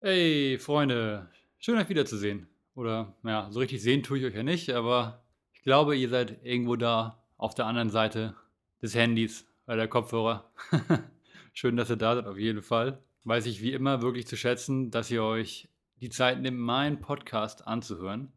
Hey, Freunde, schön euch wiederzusehen. Oder, ja, so richtig sehen tue ich euch ja nicht, aber ich glaube, ihr seid irgendwo da auf der anderen Seite des Handys oder der Kopfhörer. schön, dass ihr da seid, auf jeden Fall. Weiß ich wie immer wirklich zu schätzen, dass ihr euch die Zeit nehmt, meinen Podcast anzuhören.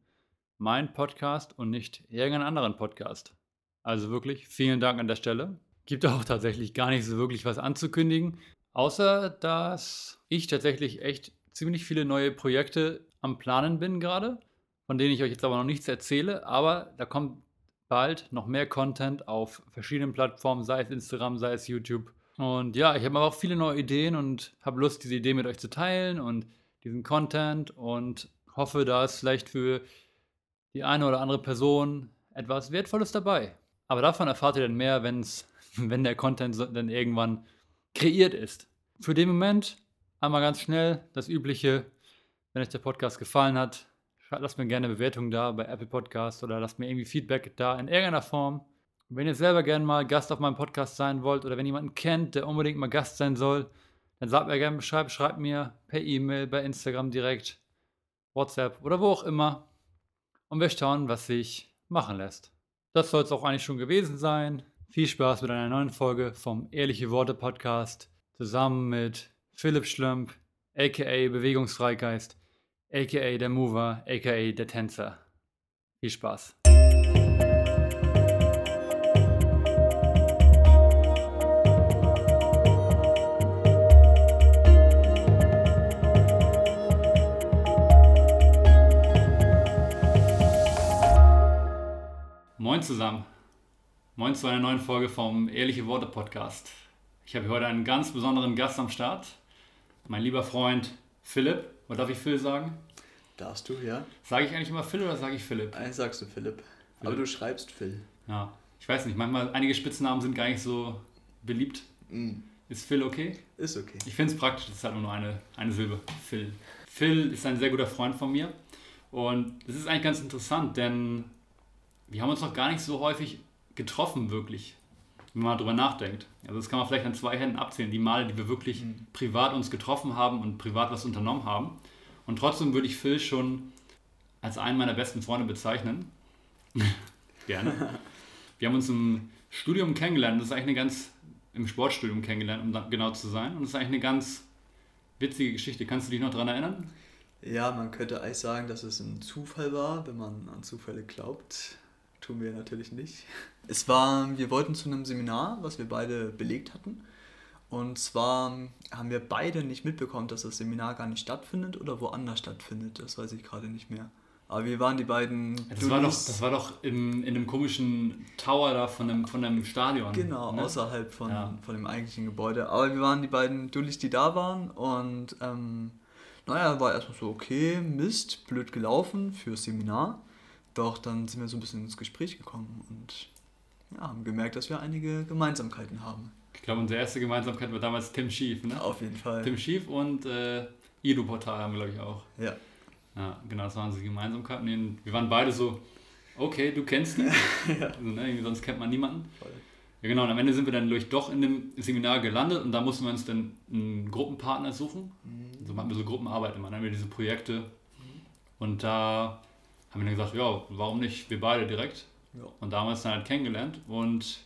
Mein Podcast und nicht irgendeinen anderen Podcast. Also wirklich, vielen Dank an der Stelle. Gibt auch tatsächlich gar nicht so wirklich was anzukündigen. Außer, dass ich tatsächlich echt ziemlich viele neue Projekte am Planen bin gerade, von denen ich euch jetzt aber noch nichts erzähle, aber da kommt bald noch mehr Content auf verschiedenen Plattformen, sei es Instagram, sei es YouTube. Und ja, ich habe aber auch viele neue Ideen und habe Lust, diese Idee mit euch zu teilen und diesen Content und hoffe, da ist vielleicht für die eine oder andere Person etwas Wertvolles dabei. Aber davon erfahrt ihr dann mehr, wenn's, wenn der Content dann irgendwann kreiert ist. Für den Moment Einmal ganz schnell das Übliche, wenn euch der Podcast gefallen hat, lasst mir gerne eine Bewertung da bei Apple Podcast oder lasst mir irgendwie Feedback da in irgendeiner Form. wenn ihr selber gerne mal Gast auf meinem Podcast sein wollt oder wenn jemanden kennt, der unbedingt mal Gast sein soll, dann sagt mir gerne Bescheid, schreibt mir per E-Mail, bei Instagram direkt, WhatsApp oder wo auch immer. Und wir schauen, was sich machen lässt. Das soll es auch eigentlich schon gewesen sein. Viel Spaß mit einer neuen Folge vom Ehrliche Worte Podcast zusammen mit Philipp Schlömp, aka Bewegungsfreigeist, aka der Mover, aka der Tänzer. Viel Spaß. Moin zusammen. Moin zu einer neuen Folge vom Ehrliche Worte Podcast. Ich habe heute einen ganz besonderen Gast am Start mein lieber Freund Philipp. Was darf ich Phil sagen? Darfst du, ja. Sage ich eigentlich immer Phil oder sage ich Philipp? Eigentlich sagst du Philipp. Philipp. Aber du schreibst Phil. Ja, ich weiß nicht. Manchmal, einige Spitznamen sind gar nicht so beliebt. Mm. Ist Phil okay? Ist okay. Ich finde es praktisch, das ist halt nur eine, eine Silbe. Phil. Phil ist ein sehr guter Freund von mir. Und das ist eigentlich ganz interessant, denn wir haben uns noch gar nicht so häufig getroffen, wirklich wenn man darüber nachdenkt. Also das kann man vielleicht an zwei Händen abzählen, die Male, die wir wirklich mhm. privat uns getroffen haben und privat was unternommen haben. Und trotzdem würde ich Phil schon als einen meiner besten Freunde bezeichnen. Gerne. Wir haben uns im Studium kennengelernt. Das ist eigentlich eine ganz, im Sportstudium kennengelernt, um genau zu sein. Und das ist eigentlich eine ganz witzige Geschichte. Kannst du dich noch daran erinnern? Ja, man könnte eigentlich sagen, dass es ein Zufall war, wenn man an Zufälle glaubt. Tun wir natürlich nicht. Es war, wir wollten zu einem Seminar, was wir beide belegt hatten. Und zwar haben wir beide nicht mitbekommen, dass das Seminar gar nicht stattfindet oder woanders stattfindet. Das weiß ich gerade nicht mehr. Aber wir waren die beiden. Das war doch, das war doch im, in einem komischen Tower da von einem, von einem Stadion. Genau, ne? außerhalb von, ja. von dem eigentlichen Gebäude. Aber wir waren die beiden Dullis, die da waren. Und ähm, naja, war erstmal so, okay, Mist, blöd gelaufen fürs Seminar. Doch dann sind wir so ein bisschen ins Gespräch gekommen und ja, haben gemerkt, dass wir einige Gemeinsamkeiten haben. Ich glaube, unsere erste Gemeinsamkeit war damals Tim Schief, ne? Auf jeden Fall. Tim Schief und äh, Ido Portal haben wir, glaube ich, auch. Ja. Ja, genau, das waren unsere Gemeinsamkeiten. Wir waren beide so, okay, du kennst ihn. ja. also, ne, sonst kennt man niemanden. Voll. Ja, genau, und am Ende sind wir dann durch doch in dem Seminar gelandet und da mussten wir uns dann einen Gruppenpartner suchen. Mhm. So machen wir so Gruppenarbeit immer, dann haben wir diese Projekte. Mhm. Und da haben wir dann gesagt, ja, warum nicht wir beide direkt? Ja. Und damals dann halt kennengelernt und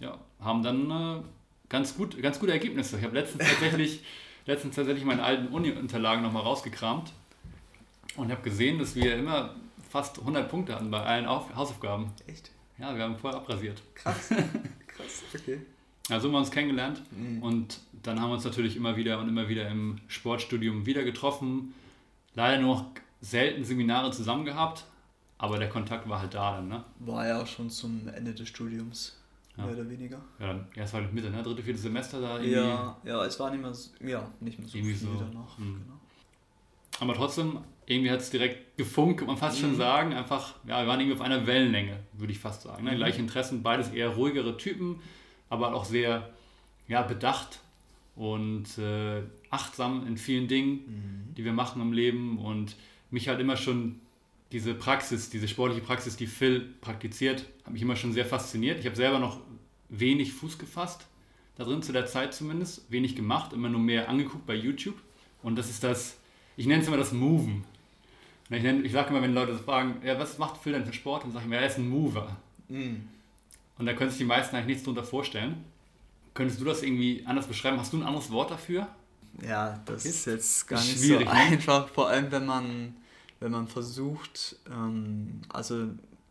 ja, haben dann äh, ganz, gut, ganz gute Ergebnisse. Ich habe letztens tatsächlich, letztens tatsächlich meine alten Uni-Unterlagen nochmal rausgekramt und habe gesehen, dass wir immer fast 100 Punkte hatten bei allen Auf Hausaufgaben. Echt? Ja, wir haben voll abrasiert. Krass, krass, okay. Also haben wir uns kennengelernt mhm. und dann haben wir uns natürlich immer wieder und immer wieder im Sportstudium wieder getroffen. Leider nur noch selten Seminare zusammen gehabt, aber der Kontakt war halt da dann, ne? War ja auch schon zum Ende des Studiums, ja. mehr oder weniger. Ja, dann erst war halt Mitte, ne? Dritte, vierte Semester da irgendwie. Ja, ja, es war nicht mehr so, ja, nicht mehr so irgendwie viel so. danach. Mhm. Genau. Aber trotzdem, irgendwie hat es direkt gefunkt, kann man fast mhm. schon sagen. Einfach, ja, wir waren irgendwie auf einer Wellenlänge, würde ich fast sagen. Ne? Mhm. Gleiche Interessen, beides eher ruhigere Typen, aber auch sehr ja, bedacht und äh, achtsam in vielen Dingen, mhm. die wir machen im Leben und mich halt immer schon diese Praxis, diese sportliche Praxis, die Phil praktiziert, hat mich immer schon sehr fasziniert. Ich habe selber noch wenig Fuß gefasst, da drin zu der Zeit zumindest, wenig gemacht, immer nur mehr angeguckt bei YouTube. Und das ist das ich nenne es immer das Moven. Ich, ich sage immer, wenn Leute fragen, ja, was macht Phil denn für Sport? Dann sage ich mir, er ist ein Mover. Mm. Und da können sich die meisten eigentlich nichts darunter vorstellen. Könntest du das irgendwie anders beschreiben? Hast du ein anderes Wort dafür? Ja, das ist jetzt gar nicht so ne? einfach, vor allem wenn man, wenn man versucht, ähm, also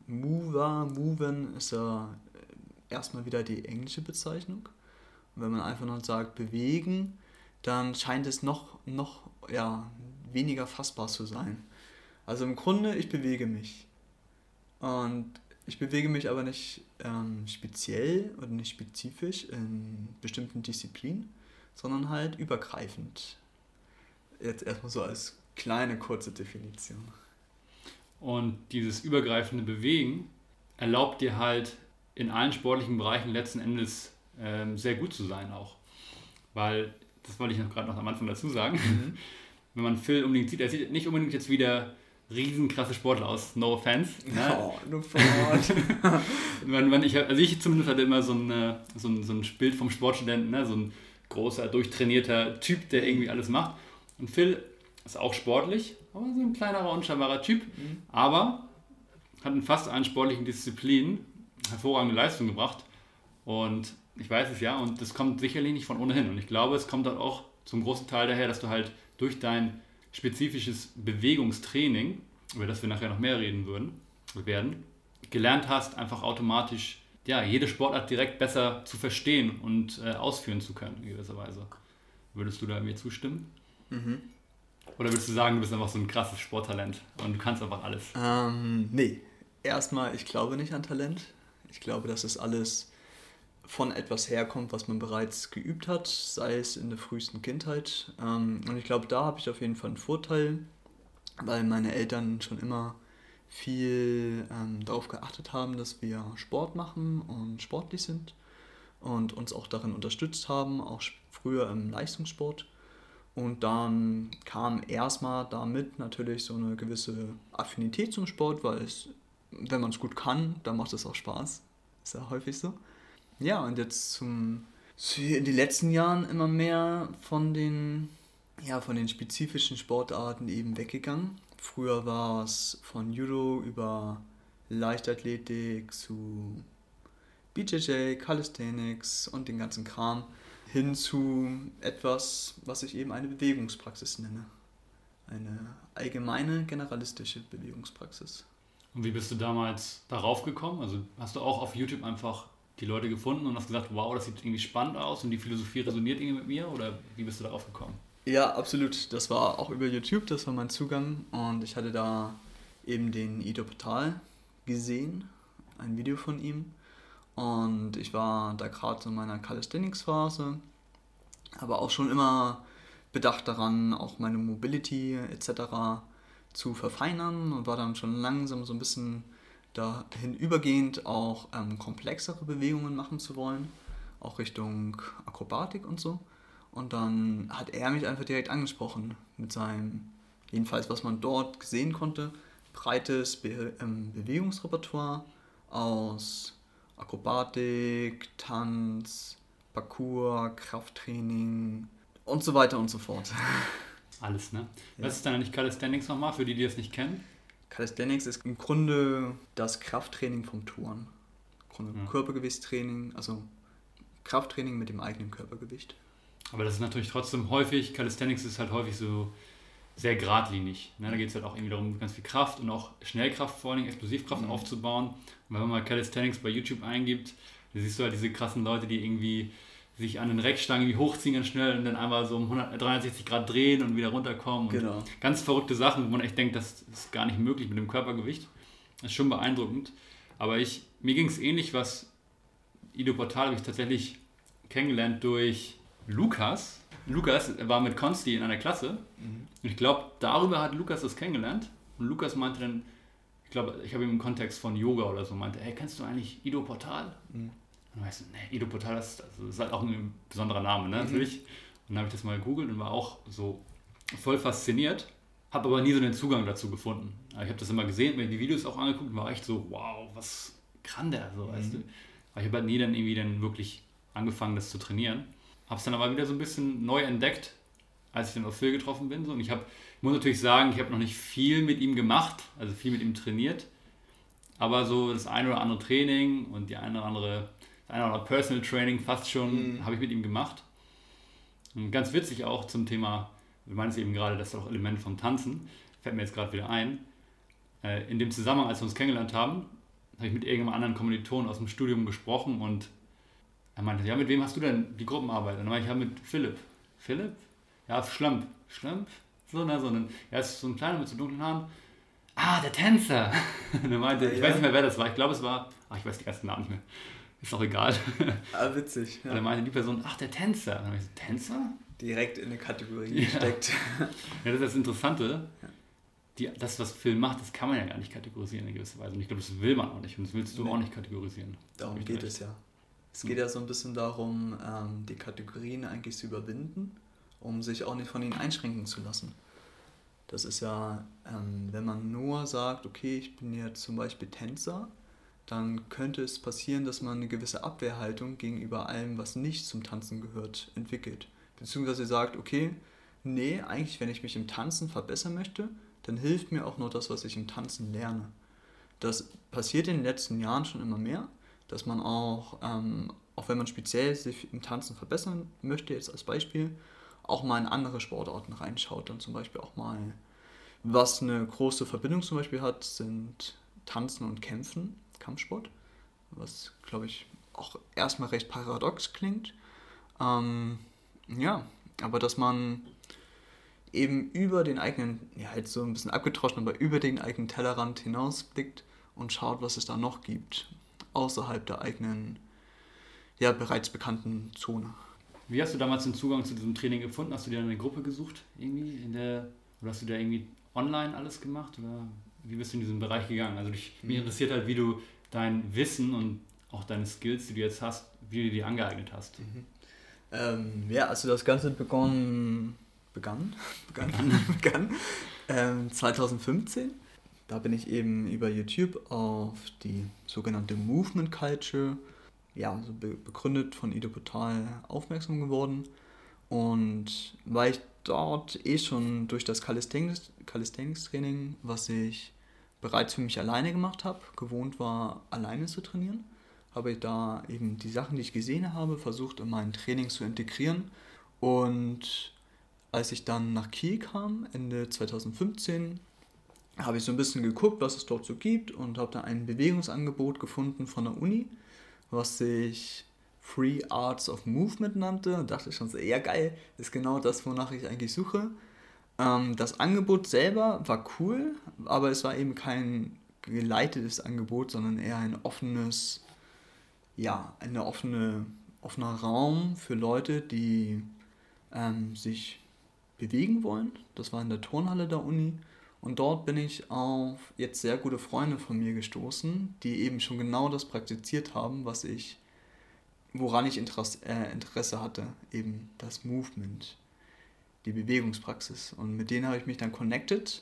Mover, Moven ist ja erstmal wieder die englische Bezeichnung. Und wenn man einfach nur sagt bewegen, dann scheint es noch, noch ja, weniger fassbar zu sein. Also im Grunde, ich bewege mich. Und ich bewege mich aber nicht ähm, speziell oder nicht spezifisch in bestimmten Disziplinen, sondern halt übergreifend. Jetzt erstmal so als kleine kurze Definition. Und dieses übergreifende Bewegen erlaubt dir halt in allen sportlichen Bereichen letzten Endes ähm, sehr gut zu sein auch. Weil, das wollte ich noch gerade noch am Anfang dazu sagen, mhm. wenn man Phil unbedingt sieht, er sieht nicht unbedingt jetzt wieder riesenkrasse Sportler aus, no offense. Ne? Oh, no man, man, ich, also ich zumindest hatte immer so ein, so ein, so ein Bild vom Sportstudenten, ne? so ein großer, durchtrainierter Typ, der irgendwie alles macht. Und Phil ist auch sportlich, aber so ein kleinerer, unscheinbarer Typ, mhm. aber hat in fast allen sportlichen Disziplinen hervorragende Leistung gebracht. Und ich weiß es ja, und das kommt sicherlich nicht von ohnehin. Und ich glaube, es kommt halt auch zum großen Teil daher, dass du halt durch dein spezifisches Bewegungstraining, über das wir nachher noch mehr reden würden, werden, gelernt hast, einfach automatisch ja, jede Sportart direkt besser zu verstehen und äh, ausführen zu können, in gewisser Weise. Würdest du da mir zustimmen? Mhm. Oder würdest du sagen, du bist einfach so ein krasses Sporttalent und du kannst einfach alles? Ähm, nee. Erstmal, ich glaube nicht an Talent. Ich glaube, dass es alles von etwas herkommt, was man bereits geübt hat, sei es in der frühesten Kindheit. Ähm, und ich glaube, da habe ich auf jeden Fall einen Vorteil, weil meine Eltern schon immer viel ähm, darauf geachtet haben, dass wir Sport machen und sportlich sind und uns auch darin unterstützt haben, auch früher im Leistungssport. Und dann kam erstmal damit natürlich so eine gewisse Affinität zum Sport, weil es wenn man es gut kann, dann macht es auch Spaß. Ist ja häufig so. Ja, und jetzt zum, in den letzten Jahren immer mehr von den, ja, von den spezifischen Sportarten eben weggegangen. Früher war es von Judo über Leichtathletik zu BJJ, Calisthenics und den ganzen Kram hin zu etwas, was ich eben eine Bewegungspraxis nenne. Eine allgemeine generalistische Bewegungspraxis. Und wie bist du damals darauf gekommen? Also hast du auch auf YouTube einfach die Leute gefunden und hast gesagt, wow, das sieht irgendwie spannend aus und die Philosophie resoniert irgendwie mit mir? Oder wie bist du darauf gekommen? Ja, absolut. Das war auch über YouTube, das war mein Zugang. Und ich hatte da eben den Ido Portal gesehen, ein Video von ihm. Und ich war da gerade in meiner Calisthenics-Phase, aber auch schon immer bedacht daran, auch meine Mobility etc zu verfeinern und war dann schon langsam so ein bisschen dahin übergehend auch ähm, komplexere Bewegungen machen zu wollen, auch Richtung Akrobatik und so. Und dann hat er mich einfach direkt angesprochen mit seinem, jedenfalls was man dort sehen konnte, breites Be ähm, Bewegungsrepertoire aus Akrobatik, Tanz, Parkour, Krafttraining und so weiter und so fort. Alles, ne? Ja. Was ist dann eigentlich Calisthenics nochmal, für die, die das nicht kennen? Calisthenics ist im Grunde das Krafttraining vom Touren. Grunde ja. Körpergewichtstraining, also Krafttraining mit dem eigenen Körpergewicht. Aber das ist natürlich trotzdem häufig, Calisthenics ist halt häufig so sehr geradlinig. Ne? Da geht es halt auch irgendwie darum, ganz viel Kraft und auch Schnellkraft vor allem, Explosivkraft mhm. aufzubauen. Und wenn man mal Calisthenics bei YouTube eingibt, da siehst du halt diese krassen Leute, die irgendwie sich an den Reckstangen hochziehen ganz schnell und dann einmal so um 163 Grad drehen und wieder runterkommen. Genau. ganz verrückte Sachen, wo man echt denkt, das ist gar nicht möglich mit dem Körpergewicht. Das ist schon beeindruckend. Aber ich, mir ging es ähnlich, was Ido Portal habe ich tatsächlich kennengelernt durch Lukas. Lukas war mit Konsti in einer Klasse. Mhm. Und ich glaube, darüber hat Lukas das kennengelernt. Und Lukas meinte dann, ich glaube, ich habe ihm im Kontext von Yoga oder so meinte, hey, kennst du eigentlich Ido Portal? Mhm. Und dann weißt du, nee, Ido Portal, das, das, ist halt auch ein besonderer Name, ne? Mhm. natürlich. Und dann habe ich das mal gegoogelt und war auch so voll fasziniert, habe aber nie so den Zugang dazu gefunden. ich habe das immer gesehen, mir die Videos auch angeguckt und war echt so, wow, was kann der so, mhm. weißt du? Aber ich habe halt nie dann irgendwie dann wirklich angefangen, das zu trainieren. Habe es dann aber wieder so ein bisschen neu entdeckt, als ich dann auf Phil getroffen bin. So. Und ich, hab, ich muss natürlich sagen, ich habe noch nicht viel mit ihm gemacht, also viel mit ihm trainiert. Aber so das eine oder andere Training und die eine oder andere, das eine oder andere Personal Training fast schon mhm. habe ich mit ihm gemacht. Und ganz witzig auch zum Thema, du meinst eben gerade, das ist auch Element vom Tanzen, fällt mir jetzt gerade wieder ein. Äh, in dem Zusammenhang, als wir uns kennengelernt haben, habe ich mit irgendeinem anderen Kommilitonen aus dem Studium gesprochen und er meinte, ja, mit wem hast du denn die Gruppenarbeit? Und dann meinte ich, ja, mit Philipp. Philipp? Ja, Schlamp. Schlamp? So, ne, so. Und ja, ist so ein kleiner mit so dunklen Haaren. Ah, der Tänzer. und er meinte, ja, ich weiß nicht mehr, wer das war. Ich glaube, es war, ach, ich weiß die ersten Namen nicht mehr. Ist auch egal. Ah, witzig. Ja. Und er meinte die Person, ach, der Tänzer. Und dann meinte ich, Tänzer? Direkt in eine Kategorie ja. steckt. ja, das ist das Interessante. Die, das, was Film macht, das kann man ja gar nicht kategorisieren in gewisser Weise. Und ich glaube, das will man auch nicht. Und das willst du nee. auch nicht kategorisieren. Darum geht recht. es ja. Es geht ja so ein bisschen darum, ähm, die Kategorien eigentlich zu überwinden, um sich auch nicht von ihnen einschränken zu lassen. Das ist ja, ähm, wenn man nur sagt, okay, ich bin jetzt zum Beispiel Tänzer, dann könnte es passieren, dass man eine gewisse Abwehrhaltung gegenüber allem, was nicht zum Tanzen gehört, entwickelt. Beziehungsweise sagt, okay, nee, eigentlich, wenn ich mich im Tanzen verbessern möchte, dann hilft mir auch nur das, was ich im Tanzen lerne. Das passiert in den letzten Jahren schon immer mehr dass man auch, ähm, auch wenn man speziell sich im Tanzen verbessern möchte, jetzt als Beispiel, auch mal in andere Sportarten reinschaut. Dann zum Beispiel auch mal, was eine große Verbindung zum Beispiel hat, sind Tanzen und Kämpfen, Kampfsport, was glaube ich auch erstmal recht paradox klingt. Ähm, ja, aber dass man eben über den eigenen, ja, halt so ein bisschen abgetroschen, aber über den eigenen Tellerrand hinausblickt und schaut, was es da noch gibt außerhalb der eigenen, ja, bereits bekannten Zone. Wie hast du damals den Zugang zu diesem Training gefunden? Hast du dir eine Gruppe gesucht irgendwie in der, oder hast du da irgendwie online alles gemacht oder wie bist du in diesen Bereich gegangen? Also dich, mich mhm. interessiert halt, wie du dein Wissen und auch deine Skills, die du jetzt hast, wie du die angeeignet hast. Mhm. Ähm, ja, also das Ganze begonnen, begann, begann, begann ähm, 2015 da bin ich eben über YouTube auf die sogenannte Movement Culture, ja, so be begründet von Ido Portal aufmerksam geworden. Und weil ich dort eh schon durch das Calisthenics, Calisthenics Training, was ich bereits für mich alleine gemacht habe, gewohnt war, alleine zu trainieren, habe ich da eben die Sachen, die ich gesehen habe, versucht in mein Training zu integrieren. Und als ich dann nach Kiel kam, Ende 2015, habe ich so ein bisschen geguckt, was es dort so gibt und habe da ein Bewegungsangebot gefunden von der Uni, was sich Free Arts of Movement nannte und dachte schon so, ja geil, ist genau das, wonach ich eigentlich suche. Ähm, das Angebot selber war cool, aber es war eben kein geleitetes Angebot, sondern eher ein offenes, ja, eine offene, offener Raum für Leute, die ähm, sich bewegen wollen. Das war in der Turnhalle der Uni und dort bin ich auf jetzt sehr gute Freunde von mir gestoßen, die eben schon genau das praktiziert haben, was ich, woran ich Interesse, äh, Interesse hatte, eben das Movement, die Bewegungspraxis. Und mit denen habe ich mich dann connected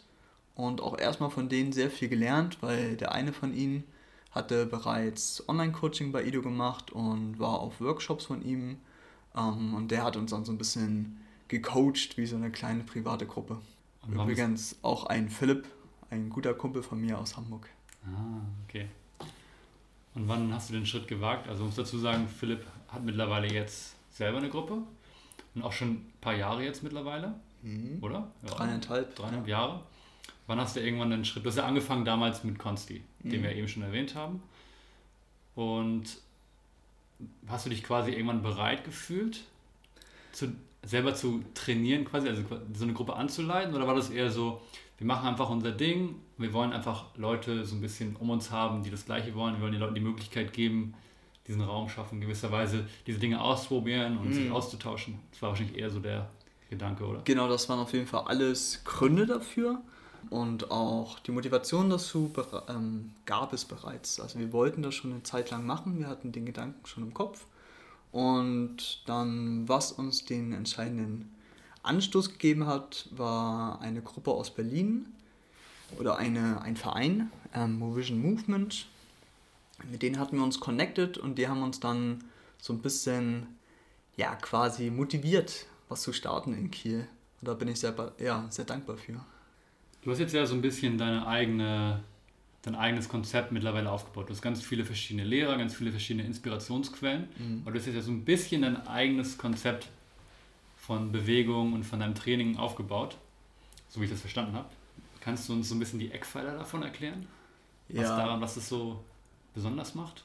und auch erstmal von denen sehr viel gelernt, weil der eine von ihnen hatte bereits Online-Coaching bei Ido gemacht und war auf Workshops von ihm. Ähm, und der hat uns dann so ein bisschen gecoacht wie so eine kleine private Gruppe. Und Übrigens auch ein Philipp, ein guter Kumpel von mir aus Hamburg. Ah, okay. Und wann hast du den Schritt gewagt? Also muss dazu sagen, Philipp hat mittlerweile jetzt selber eine Gruppe und auch schon ein paar Jahre jetzt mittlerweile, mhm. oder? Ja, dreieinhalb. Dreieinhalb ja. Jahre. Wann hast du irgendwann den Schritt? Du hast ja angefangen damals mit Consti, mhm. den wir eben schon erwähnt haben. Und hast du dich quasi irgendwann bereit gefühlt, zu, selber zu trainieren, quasi, also so eine Gruppe anzuleiten? Oder war das eher so, wir machen einfach unser Ding, wir wollen einfach Leute so ein bisschen um uns haben, die das Gleiche wollen, wir wollen den Leuten die Möglichkeit geben, diesen Raum schaffen, gewisserweise diese Dinge auszuprobieren und mhm. sich auszutauschen. Das war wahrscheinlich eher so der Gedanke, oder? Genau, das waren auf jeden Fall alles Gründe dafür. Und auch die Motivation dazu ähm, gab es bereits. Also wir wollten das schon eine Zeit lang machen, wir hatten den Gedanken schon im Kopf. Und dann, was uns den entscheidenden Anstoß gegeben hat, war eine Gruppe aus Berlin oder eine, ein Verein, ähm, Movision Movement. Mit denen hatten wir uns connected und die haben uns dann so ein bisschen, ja, quasi motiviert, was zu starten in Kiel. Und da bin ich sehr, ja, sehr dankbar für. Du hast jetzt ja so ein bisschen deine eigene, dein eigenes Konzept mittlerweile aufgebaut. Du hast ganz viele verschiedene Lehrer, ganz viele verschiedene Inspirationsquellen. Mhm. Und du hast jetzt ja so ein bisschen dein eigenes Konzept von Bewegung und von deinem Training aufgebaut, so wie ich das verstanden habe. Kannst du uns so ein bisschen die Eckpfeiler davon erklären? Was ja. daran, was es so besonders macht?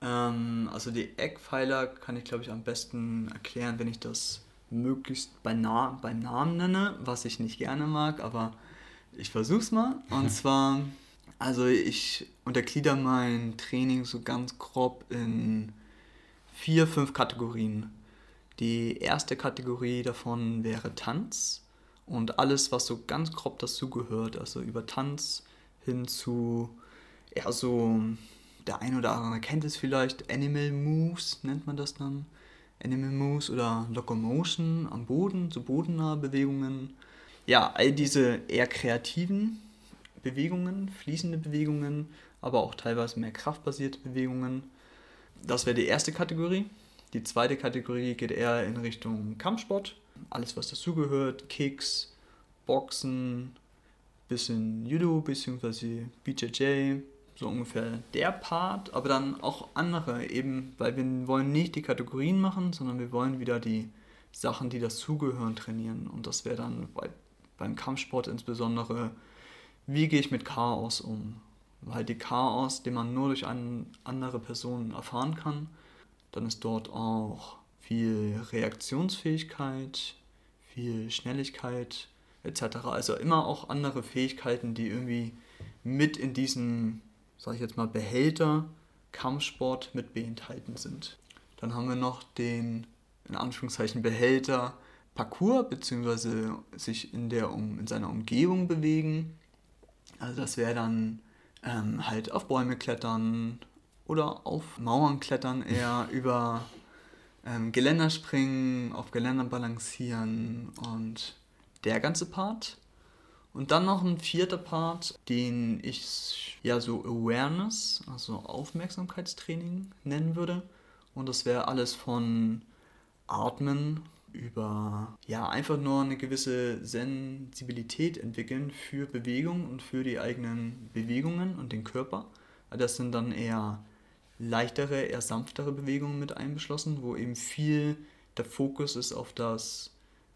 Ähm, also die Eckpfeiler kann ich, glaube ich, am besten erklären, wenn ich das möglichst bei Na beim Namen nenne, was ich nicht gerne mag, aber ich versuch's mal. Und zwar, also ich unterglieder mein Training so ganz grob in vier, fünf Kategorien. Die erste Kategorie davon wäre Tanz und alles, was so ganz grob dazugehört, also über Tanz hin zu eher so, der ein oder andere kennt es vielleicht, Animal Moves nennt man das dann. Animal Moves oder Locomotion am Boden, so bodennahe Bewegungen. Ja, all diese eher kreativen Bewegungen, fließende Bewegungen, aber auch teilweise mehr kraftbasierte Bewegungen. Das wäre die erste Kategorie. Die zweite Kategorie geht eher in Richtung Kampfsport. Alles, was dazugehört, Kicks, Boxen, bisschen Judo bzw. BJJ, so ungefähr der Part, aber dann auch andere eben, weil wir wollen nicht die Kategorien machen, sondern wir wollen wieder die Sachen, die dazugehören, trainieren. Und das wäre dann bei, beim Kampfsport insbesondere, wie gehe ich mit Chaos um? Weil die Chaos, den man nur durch eine andere Person erfahren kann, dann ist dort auch viel Reaktionsfähigkeit, viel Schnelligkeit etc. Also immer auch andere Fähigkeiten, die irgendwie mit in diesem sage ich jetzt mal, Behälter Kampfsport mit beinhalten sind. Dann haben wir noch den, in Anführungszeichen, Behälter Parcours, beziehungsweise sich in, der, um, in seiner Umgebung bewegen. Also das wäre dann ähm, halt auf Bäume klettern oder auf Mauern klettern, eher über ähm, Geländer springen, auf Geländer balancieren und der ganze Part. Und dann noch ein vierter Part, den ich ja so Awareness, also Aufmerksamkeitstraining nennen würde. Und das wäre alles von Atmen über ja einfach nur eine gewisse Sensibilität entwickeln für Bewegung und für die eigenen Bewegungen und den Körper. Das sind dann eher leichtere, eher sanftere Bewegungen mit einbeschlossen, wo eben viel der Fokus ist auf das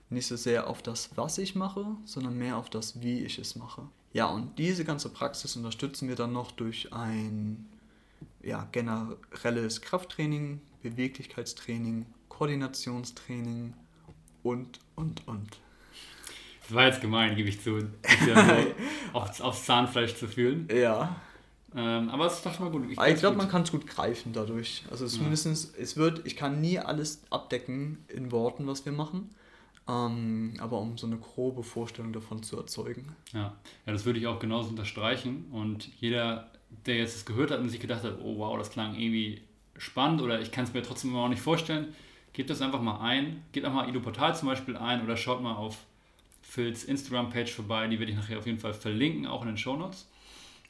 nicht so sehr auf das, was ich mache, sondern mehr auf das, wie ich es mache. Ja, und diese ganze Praxis unterstützen wir dann noch durch ein ja, generelles Krafttraining, Beweglichkeitstraining, Koordinationstraining und, und, und. Das war jetzt gemein, gebe ich zu, ja aufs, aufs, Zahnfleisch zu fühlen. Ja. Ähm, aber es ist doch schon mal gut. Ich, ich glaube, man kann es gut greifen dadurch. Also zumindest, ja. es wird, ich kann nie alles abdecken in Worten, was wir machen. Ähm, aber um so eine grobe Vorstellung davon zu erzeugen. Ja. ja, das würde ich auch genauso unterstreichen. Und jeder, der jetzt das gehört hat und sich gedacht hat, oh wow, das klang irgendwie spannend oder ich kann es mir trotzdem immer noch nicht vorstellen, gebt das einfach mal ein. Geht auch mal Ido Portal zum Beispiel ein oder schaut mal auf Phils Instagram-Page vorbei. Die werde ich nachher auf jeden Fall verlinken, auch in den Show Notes.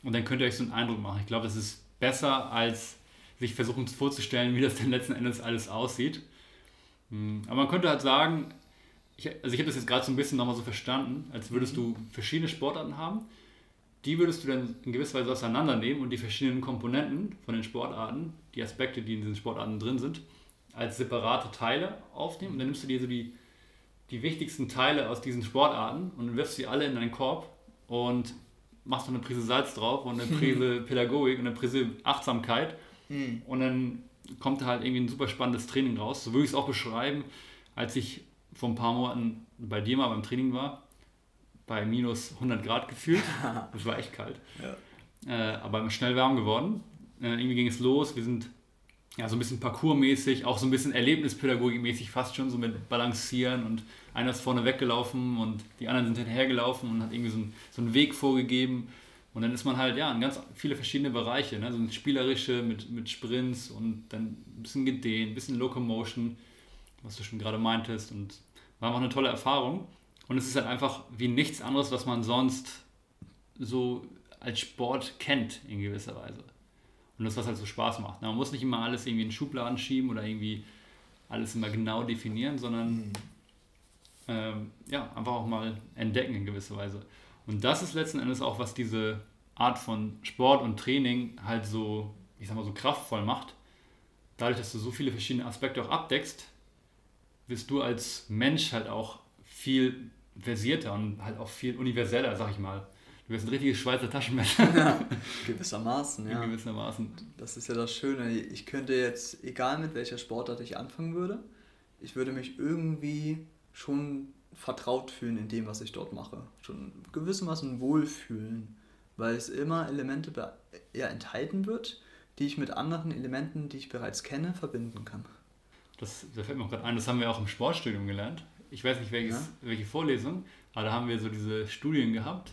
Und dann könnt ihr euch so einen Eindruck machen. Ich glaube, das ist besser, als sich versuchen vorzustellen, wie das denn letzten Endes alles aussieht. Hm, aber man könnte halt sagen, ich, also ich habe das jetzt gerade so ein bisschen nochmal so verstanden, als würdest du verschiedene Sportarten haben. Die würdest du dann in gewisser Weise auseinandernehmen und die verschiedenen Komponenten von den Sportarten, die Aspekte, die in diesen Sportarten drin sind, als separate Teile aufnehmen. Und dann nimmst du dir so die, die wichtigsten Teile aus diesen Sportarten und wirfst sie alle in deinen Korb und machst noch eine Prise Salz drauf und eine Prise Pädagogik und eine Prise Achtsamkeit. Mhm. Und dann kommt halt irgendwie ein super spannendes Training raus. So würde ich es auch beschreiben, als ich vor ein paar Monaten bei dir mal beim Training war, bei minus 100 Grad gefühlt. Das war echt kalt. Ja. Äh, aber schnell warm geworden. Äh, irgendwie ging es los. Wir sind ja, so ein bisschen parkourmäßig, auch so ein bisschen erlebnispädagogikmäßig fast schon, so mit Balancieren und einer ist vorne weggelaufen und die anderen sind hinterhergelaufen und hat irgendwie so, ein, so einen Weg vorgegeben. Und dann ist man halt ja in ganz viele verschiedene Bereiche, ne? so ein spielerische mit, mit Sprints und dann ein bisschen gedehnt, ein bisschen Locomotion, was du schon gerade meintest und war einfach eine tolle Erfahrung. Und es ist halt einfach wie nichts anderes, was man sonst so als Sport kennt in gewisser Weise. Und das, was halt so Spaß macht. Man muss nicht immer alles irgendwie in Schubladen schieben oder irgendwie alles immer genau definieren, sondern ähm, ja, einfach auch mal entdecken in gewisser Weise. Und das ist letzten Endes auch, was diese Art von Sport und Training halt so, ich sag mal, so kraftvoll macht. Dadurch, dass du so viele verschiedene Aspekte auch abdeckst, wirst du als Mensch halt auch viel versierter und halt auch viel universeller, sag ich mal. Du wirst ein richtiges Schweizer Taschenmesser. Ja, gewissermaßen, ja. Gewissermaßen. Das ist ja das Schöne. Ich könnte jetzt, egal mit welcher Sportart ich anfangen würde, ich würde mich irgendwie schon vertraut fühlen in dem, was ich dort mache. Schon gewissermaßen wohlfühlen, weil es immer Elemente ja, enthalten wird, die ich mit anderen Elementen, die ich bereits kenne, verbinden kann. Das, das fällt mir gerade ein, das haben wir auch im Sportstudium gelernt. Ich weiß nicht, welches, ja? welche Vorlesung, aber da haben wir so diese Studien gehabt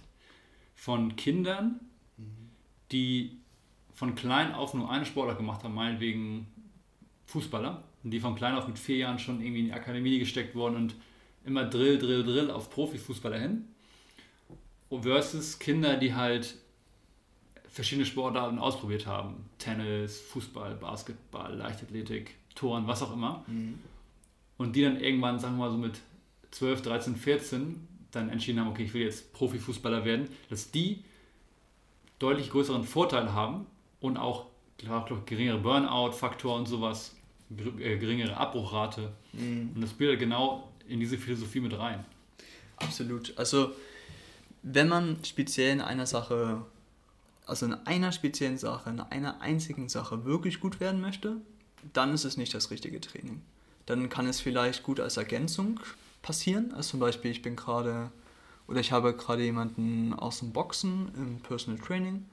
von Kindern, die von klein auf nur eine Sportler gemacht haben, meinetwegen Fußballer, die von klein auf mit vier Jahren schon irgendwie in die Akademie gesteckt wurden und immer Drill, Drill, Drill auf Profifußballer hin. Versus Kinder, die halt verschiedene Sportarten ausprobiert haben. Tennis, Fußball, Basketball, Leichtathletik, Touren, was auch immer. Mhm. Und die dann irgendwann, sagen wir mal so mit 12, 13, 14 dann entschieden haben, okay, ich will jetzt Profifußballer werden, dass die deutlich größeren Vorteil haben und auch klar, geringere Burnout-Faktor und sowas, äh, geringere Abbruchrate. Mhm. Und das bildet genau in diese Philosophie mit rein. Absolut. Also wenn man speziell in einer Sache, also in einer speziellen Sache, in einer einzigen Sache wirklich gut werden möchte, dann ist es nicht das richtige Training. Dann kann es vielleicht gut als Ergänzung passieren. Also zum Beispiel, ich bin gerade oder ich habe gerade jemanden aus dem Boxen im Personal Training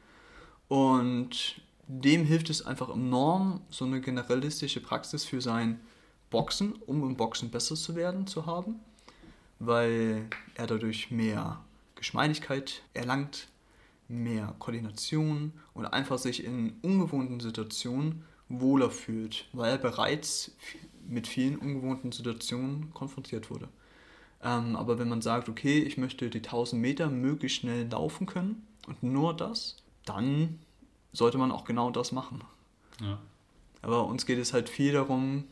und dem hilft es einfach enorm, so eine generalistische Praxis für sein Boxen, um im Boxen besser zu werden, zu haben, weil er dadurch mehr Geschmeidigkeit erlangt, mehr Koordination und einfach sich in ungewohnten Situationen wohler fühlt, weil er bereits mit vielen ungewohnten Situationen konfrontiert wurde. Ähm, aber wenn man sagt, okay, ich möchte die 1000 Meter möglichst schnell laufen können und nur das, dann sollte man auch genau das machen. Ja. Aber uns geht es halt viel darum,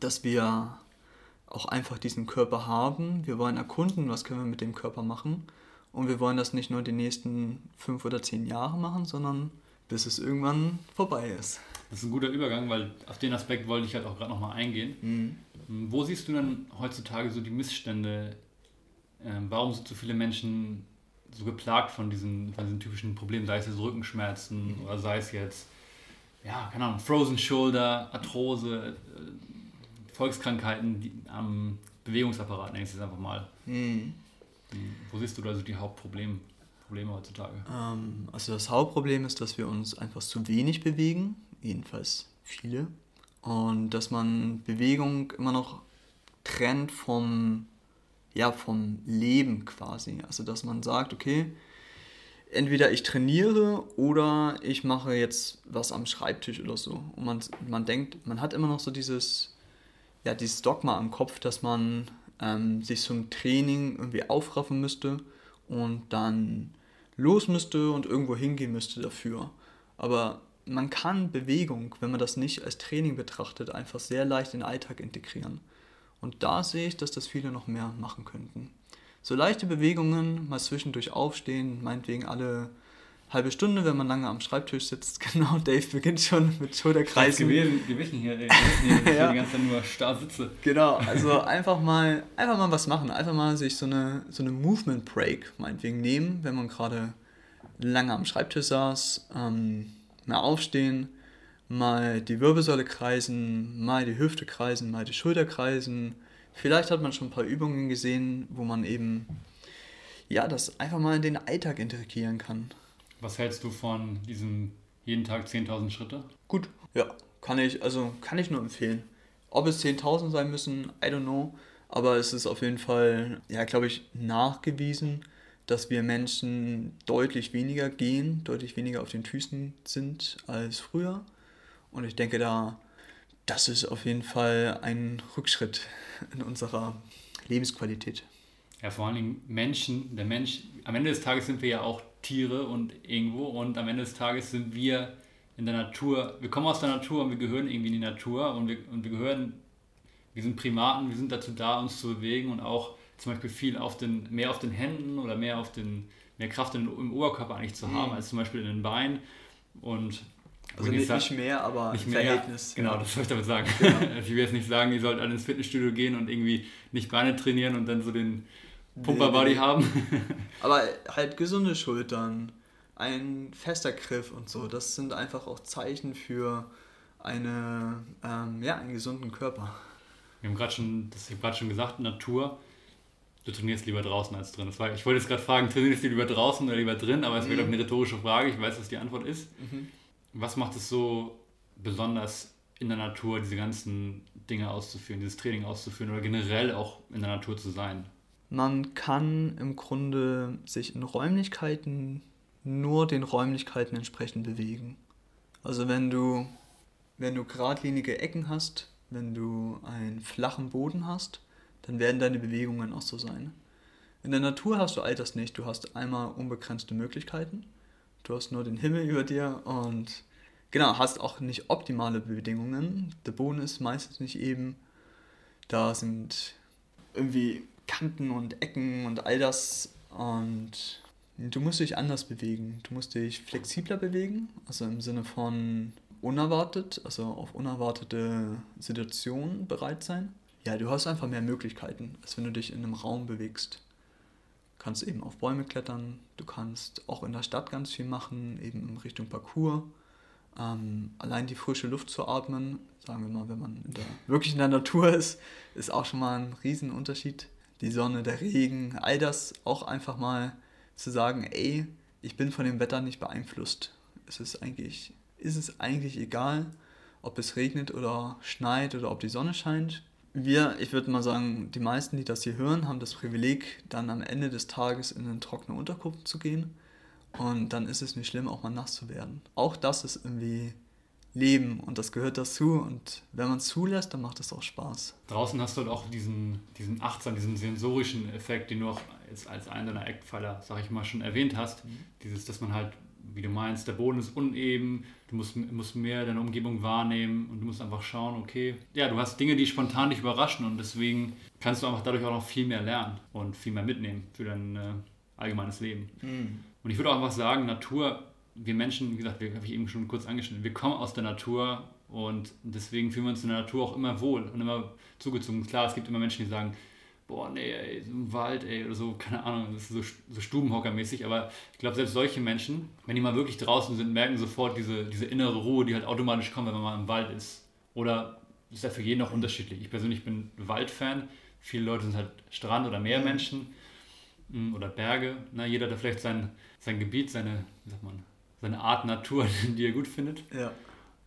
dass wir auch einfach diesen Körper haben. Wir wollen erkunden, was können wir mit dem Körper machen. Und wir wollen das nicht nur die nächsten fünf oder zehn Jahre machen, sondern bis es irgendwann vorbei ist. Das ist ein guter Übergang, weil auf den Aspekt wollte ich halt auch gerade nochmal eingehen. Mhm. Wo siehst du denn heutzutage so die Missstände? Ähm, warum sind so viele Menschen so geplagt von diesen, von diesen typischen Problemen, sei es jetzt Rückenschmerzen oder sei es jetzt, ja, keine Ahnung, Frozen Shoulder, Arthrose, äh, Volkskrankheiten die, am Bewegungsapparat, nenne ich es einfach mal. Mhm. Wo siehst du da so die Hauptprobleme Probleme heutzutage? Ähm, also das Hauptproblem ist, dass wir uns einfach zu wenig bewegen, jedenfalls viele. Und dass man Bewegung immer noch trennt vom ja, vom Leben quasi. Also dass man sagt, okay, entweder ich trainiere oder ich mache jetzt was am Schreibtisch oder so. Und man, man denkt, man hat immer noch so dieses, ja, dieses Dogma am Kopf, dass man ähm, sich zum Training irgendwie aufraffen müsste und dann los müsste und irgendwo hingehen müsste dafür. Aber man kann Bewegung, wenn man das nicht als Training betrachtet, einfach sehr leicht in den Alltag integrieren. Und da sehe ich, dass das viele noch mehr machen könnten. So leichte Bewegungen, mal zwischendurch aufstehen, meinetwegen alle halbe Stunde, wenn man lange am Schreibtisch sitzt. Genau, Dave beginnt schon mit Schulterkreisen. Gewichen hier, ey. Ich ja. die ganze Zeit nur starr sitze. Genau, also einfach mal, einfach mal was machen. Einfach mal sich so eine, so eine Movement Break meinetwegen nehmen, wenn man gerade lange am Schreibtisch saß. Ähm, mal aufstehen, mal die Wirbelsäule kreisen, mal die Hüfte kreisen, mal die Schulter kreisen. Vielleicht hat man schon ein paar Übungen gesehen, wo man eben ja, das einfach mal in den Alltag integrieren kann. Was hältst du von diesem jeden Tag 10.000 Schritte? Gut, ja, kann ich, also kann ich nur empfehlen. Ob es 10.000 sein müssen, I don't know, aber es ist auf jeden Fall, ja, glaube ich, nachgewiesen, dass wir Menschen deutlich weniger gehen, deutlich weniger auf den Füßen sind als früher. Und ich denke, da, das ist auf jeden Fall ein Rückschritt in unserer Lebensqualität. Ja, vor allen Dingen Menschen, der Mensch, am Ende des Tages sind wir ja auch Tiere und irgendwo und am Ende des Tages sind wir in der Natur, wir kommen aus der Natur und wir gehören irgendwie in die Natur und wir, und wir gehören wir sind Primaten, wir sind dazu da, uns zu bewegen und auch zum Beispiel viel auf den, mehr auf den Händen oder mehr auf den, mehr Kraft in, im Oberkörper eigentlich zu haben, mhm. als zum Beispiel in den Beinen. Und also nicht, sag, nicht, mehr, aber nicht mehr, Verhältnis. Genau, das soll ich damit sagen. Genau. ich will jetzt nicht sagen, die sollten alle ins Fitnessstudio gehen und irgendwie nicht Beine trainieren und dann so den Pumper-Body haben. aber halt gesunde Schultern, ein fester Griff und so, das sind einfach auch Zeichen für eine, ähm, ja, einen gesunden Körper. Wir haben gerade schon, das ich gerade schon gesagt, Natur. Du trainierst lieber draußen als drin. War, ich wollte jetzt gerade fragen, trainierst du lieber draußen oder lieber drin, aber es mhm. wäre eine rhetorische Frage. Ich weiß, was die Antwort ist. Mhm. Was macht es so besonders in der Natur, diese ganzen Dinge auszuführen, dieses Training auszuführen oder generell auch in der Natur zu sein? Man kann im Grunde sich in Räumlichkeiten nur den Räumlichkeiten entsprechend bewegen. Also wenn du, wenn du geradlinige Ecken hast, wenn du einen flachen Boden hast, dann werden deine Bewegungen auch so sein. In der Natur hast du all das nicht. Du hast einmal unbegrenzte Möglichkeiten Du hast nur den Himmel über dir und genau, hast auch nicht optimale Bedingungen. Der Boden ist meistens nicht eben. Da sind irgendwie Kanten und Ecken und all das und du musst dich anders bewegen. Du musst dich flexibler bewegen, also im Sinne von unerwartet, also auf unerwartete Situationen bereit sein. Ja, du hast einfach mehr Möglichkeiten, als wenn du dich in einem Raum bewegst kannst eben auf Bäume klettern, du kannst auch in der Stadt ganz viel machen, eben in Richtung Parcours. Ähm, allein die frische Luft zu atmen, sagen wir mal, wenn man in der, wirklich in der Natur ist, ist auch schon mal ein Riesenunterschied. Die Sonne, der Regen, all das auch einfach mal zu sagen, ey, ich bin von dem Wetter nicht beeinflusst. Es ist eigentlich, ist es eigentlich egal, ob es regnet oder schneit oder ob die Sonne scheint wir, ich würde mal sagen, die meisten, die das hier hören, haben das Privileg, dann am Ende des Tages in eine trockene Unterkunft zu gehen. Und dann ist es nicht schlimm, auch mal nass zu werden. Auch das ist irgendwie Leben und das gehört dazu. Und wenn man es zulässt, dann macht es auch Spaß. Draußen hast du halt auch diesen, diesen achtsam, diesen sensorischen Effekt, den du auch jetzt als einen deiner Eckpfeiler, sag ich mal, schon erwähnt hast. Mhm. Dieses, dass man halt wie du meinst, der Boden ist uneben, du musst, musst mehr deine Umgebung wahrnehmen und du musst einfach schauen, okay, ja, du hast Dinge, die spontan dich überraschen und deswegen kannst du einfach dadurch auch noch viel mehr lernen und viel mehr mitnehmen für dein äh, allgemeines Leben. Mhm. Und ich würde auch einfach sagen, Natur, wir Menschen, wie gesagt, habe ich eben schon kurz angeschnitten, wir kommen aus der Natur und deswegen fühlen wir uns in der Natur auch immer wohl und immer zugezogen. Klar, es gibt immer Menschen, die sagen, boah, nee, ey, so ein Wald, ey, oder so, keine Ahnung, das ist so, so Stubenhockermäßig, aber ich glaube, selbst solche Menschen, wenn die mal wirklich draußen sind, merken sofort diese, diese innere Ruhe, die halt automatisch kommt, wenn man mal im Wald ist. Oder ist ja für jeden auch unterschiedlich. Ich persönlich bin Waldfan, viele Leute sind halt Strand- oder Meermenschen mm, oder Berge. Na, jeder hat da vielleicht sein, sein Gebiet, seine, wie sagt man, seine Art Natur, die er gut findet. Ja.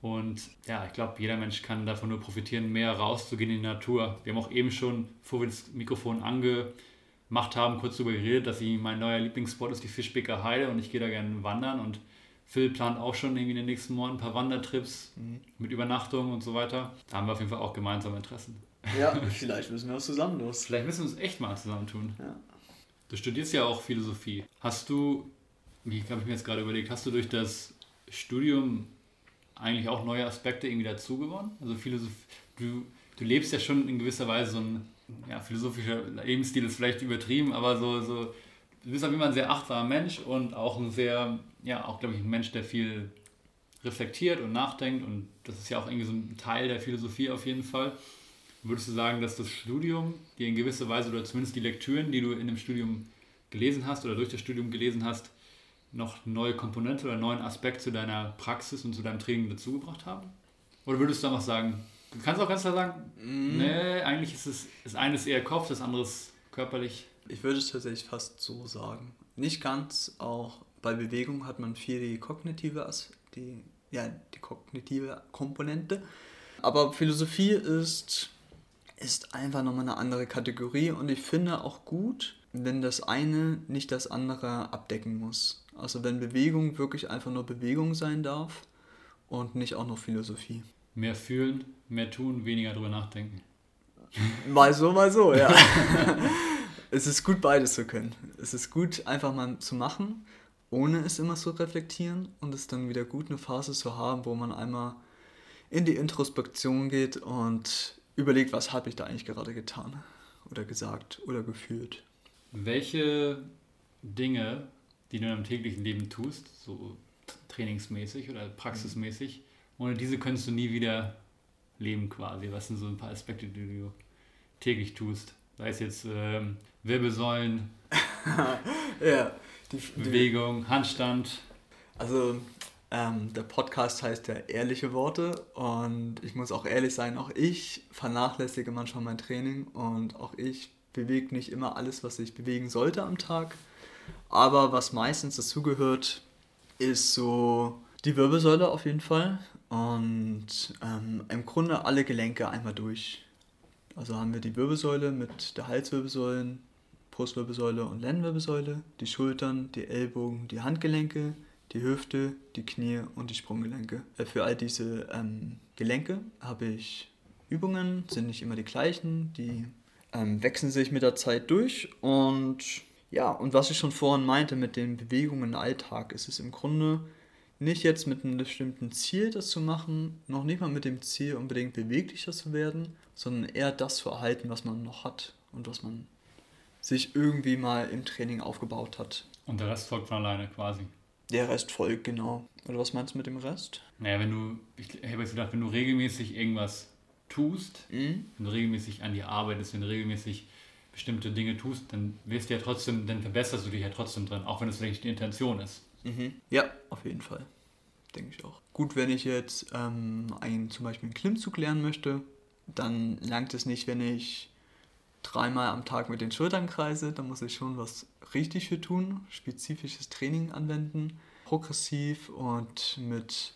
Und ja, ich glaube, jeder Mensch kann davon nur profitieren, mehr rauszugehen in die Natur. Wir haben auch eben schon, bevor wir das Mikrofon angemacht haben, kurz darüber geredet, dass ich, mein neuer Lieblingsspot ist die Fischbecker Heide und ich gehe da gerne wandern. Und Phil plant auch schon irgendwie in den nächsten Monaten ein paar Wandertrips mhm. mit Übernachtung und so weiter. Da haben wir auf jeden Fall auch gemeinsame Interessen. Ja, vielleicht müssen wir uns zusammen los. Vielleicht müssen wir uns echt mal zusammentun. Ja. Du studierst ja auch Philosophie. Hast du, wie habe ich mir jetzt gerade überlegt, hast du durch das Studium eigentlich auch neue Aspekte irgendwie dazu gewonnen. Also Philosoph du, du lebst ja schon in gewisser Weise so ein ja, philosophischer Lebensstil ist vielleicht übertrieben, aber so, so du bist auf jeden Fall ein sehr achtsamer Mensch und auch ein sehr, ja, auch glaube ich ein Mensch, der viel reflektiert und nachdenkt und das ist ja auch irgendwie so ein Teil der Philosophie auf jeden Fall. Würdest du sagen, dass das Studium dir in gewisser Weise oder zumindest die Lektüren, die du in dem Studium gelesen hast oder durch das Studium gelesen hast, noch neue Komponente oder neuen Aspekt zu deiner Praxis und zu deinem Training dazugebracht haben? Oder würdest du einfach sagen, du kannst auch ganz klar sagen, mm. nee, eigentlich ist es das eine ist eher Kopf, das andere ist körperlich. Ich würde es tatsächlich fast so sagen. Nicht ganz, auch bei Bewegung hat man viel die kognitive, die, ja, die kognitive Komponente. Aber Philosophie ist, ist einfach nochmal eine andere Kategorie und ich finde auch gut, wenn das eine nicht das andere abdecken muss. Also wenn Bewegung wirklich einfach nur Bewegung sein darf und nicht auch nur Philosophie. Mehr fühlen, mehr tun, weniger drüber nachdenken. Mal so, mal so, ja. es ist gut, beides zu können. Es ist gut, einfach mal zu machen, ohne es immer zu reflektieren. Und es dann wieder gut, eine Phase zu haben, wo man einmal in die Introspektion geht und überlegt, was habe ich da eigentlich gerade getan oder gesagt oder gefühlt. Welche Dinge, die du in deinem täglichen Leben tust, so trainingsmäßig oder praxismäßig, ohne diese könntest du nie wieder leben quasi? Was sind so ein paar Aspekte, die du täglich tust? Sei es jetzt ähm, Wirbelsäulen, ja, die, die, Bewegung, Handstand. Also ähm, der Podcast heißt ja ehrliche Worte und ich muss auch ehrlich sein, auch ich vernachlässige manchmal mein Training und auch ich bewege nicht immer alles, was ich bewegen sollte am Tag. Aber was meistens dazugehört, ist so die Wirbelsäule auf jeden Fall und ähm, im Grunde alle Gelenke einmal durch. Also haben wir die Wirbelsäule mit der Halswirbelsäule, Brustwirbelsäule und Lendenwirbelsäule, die Schultern, die Ellbogen, die Handgelenke, die Hüfte, die Knie und die Sprunggelenke. Äh, für all diese ähm, Gelenke habe ich Übungen, sind nicht immer die gleichen, die ähm, wechseln sich mit der Zeit durch und ja, und was ich schon vorhin meinte mit den Bewegungen im Alltag, ist es im Grunde nicht jetzt mit einem bestimmten Ziel das zu machen, noch nicht mal mit dem Ziel unbedingt beweglicher zu werden, sondern eher das zu erhalten, was man noch hat und was man sich irgendwie mal im Training aufgebaut hat. Und der Rest folgt von alleine quasi. Der Rest folgt, genau. Oder was meinst du mit dem Rest? Naja, wenn du, ich habe jetzt gedacht, wenn du regelmäßig irgendwas tust, mhm. wenn du regelmäßig an dir arbeitest, wenn du regelmäßig bestimmte Dinge tust, dann wirst du ja trotzdem, dann verbesserst du dich ja trotzdem drin, auch wenn es vielleicht die Intention ist. Mhm. Ja, auf jeden Fall. Denke ich auch. Gut, wenn ich jetzt ähm, einen, zum Beispiel einen Klimmzug lernen möchte, dann langt es nicht, wenn ich dreimal am Tag mit den Schultern kreise, da muss ich schon was richtig für tun, spezifisches Training anwenden, progressiv und mit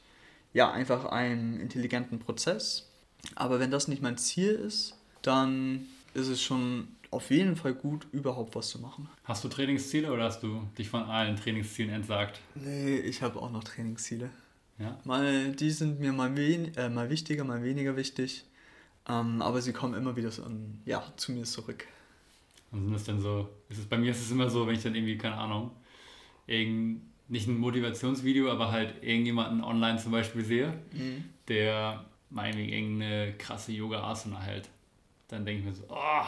ja, einfach einem intelligenten Prozess. Aber wenn das nicht mein Ziel ist, dann ist es schon auf jeden Fall gut, überhaupt was zu machen. Hast du Trainingsziele oder hast du dich von allen Trainingszielen entsagt? Nee, ich habe auch noch Trainingsziele. Ja? Mal, die sind mir mal, wen, äh, mal wichtiger, mal weniger wichtig. Ähm, aber sie kommen immer wieder so an, ja, zu mir zurück. Und sind das denn so, ist es, bei mir ist es immer so, wenn ich dann irgendwie, keine Ahnung, irgend, nicht ein Motivationsvideo, aber halt irgendjemanden online zum Beispiel sehe, mhm. der meinetwegen irgendeine krasse Yoga-Asana hält. Dann denke ich mir so, oh,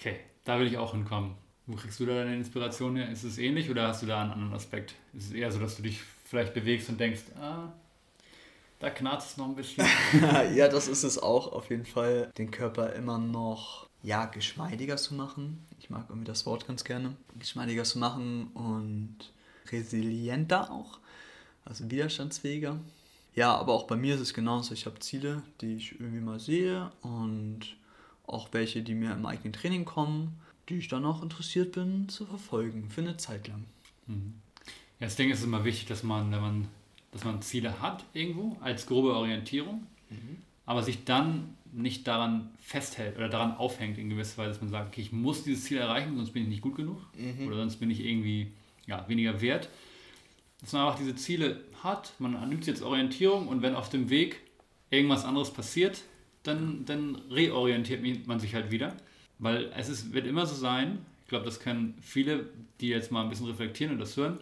okay, da will ich auch hinkommen. Wo kriegst du da deine Inspiration her? Ist es ähnlich oder hast du da einen anderen Aspekt? Ist es eher so, dass du dich vielleicht bewegst und denkst, ah, da knarzt es noch ein bisschen. ja, das ist es auch auf jeden Fall, den Körper immer noch ja, geschmeidiger zu machen. Ich mag irgendwie das Wort ganz gerne. Geschmeidiger zu machen und resilienter auch, also widerstandsfähiger. Ja, aber auch bei mir ist es genauso. Ich habe Ziele, die ich irgendwie mal sehe und auch welche, die mir im eigenen Training kommen, die ich dann auch interessiert bin zu verfolgen für eine Zeit lang. Mhm. Ja, das Ding ist immer wichtig, dass man, wenn man dass man Ziele hat irgendwo als grobe Orientierung, mhm. aber sich dann nicht daran festhält oder daran aufhängt in gewisser Weise, dass man sagt, okay, ich muss dieses Ziel erreichen, sonst bin ich nicht gut genug mhm. oder sonst bin ich irgendwie ja, weniger wert. Dass man einfach diese Ziele hat, man nimmt jetzt Orientierung und wenn auf dem Weg irgendwas anderes passiert, dann, dann reorientiert man sich halt wieder. Weil es ist, wird immer so sein, ich glaube, das können viele, die jetzt mal ein bisschen reflektieren und das hören,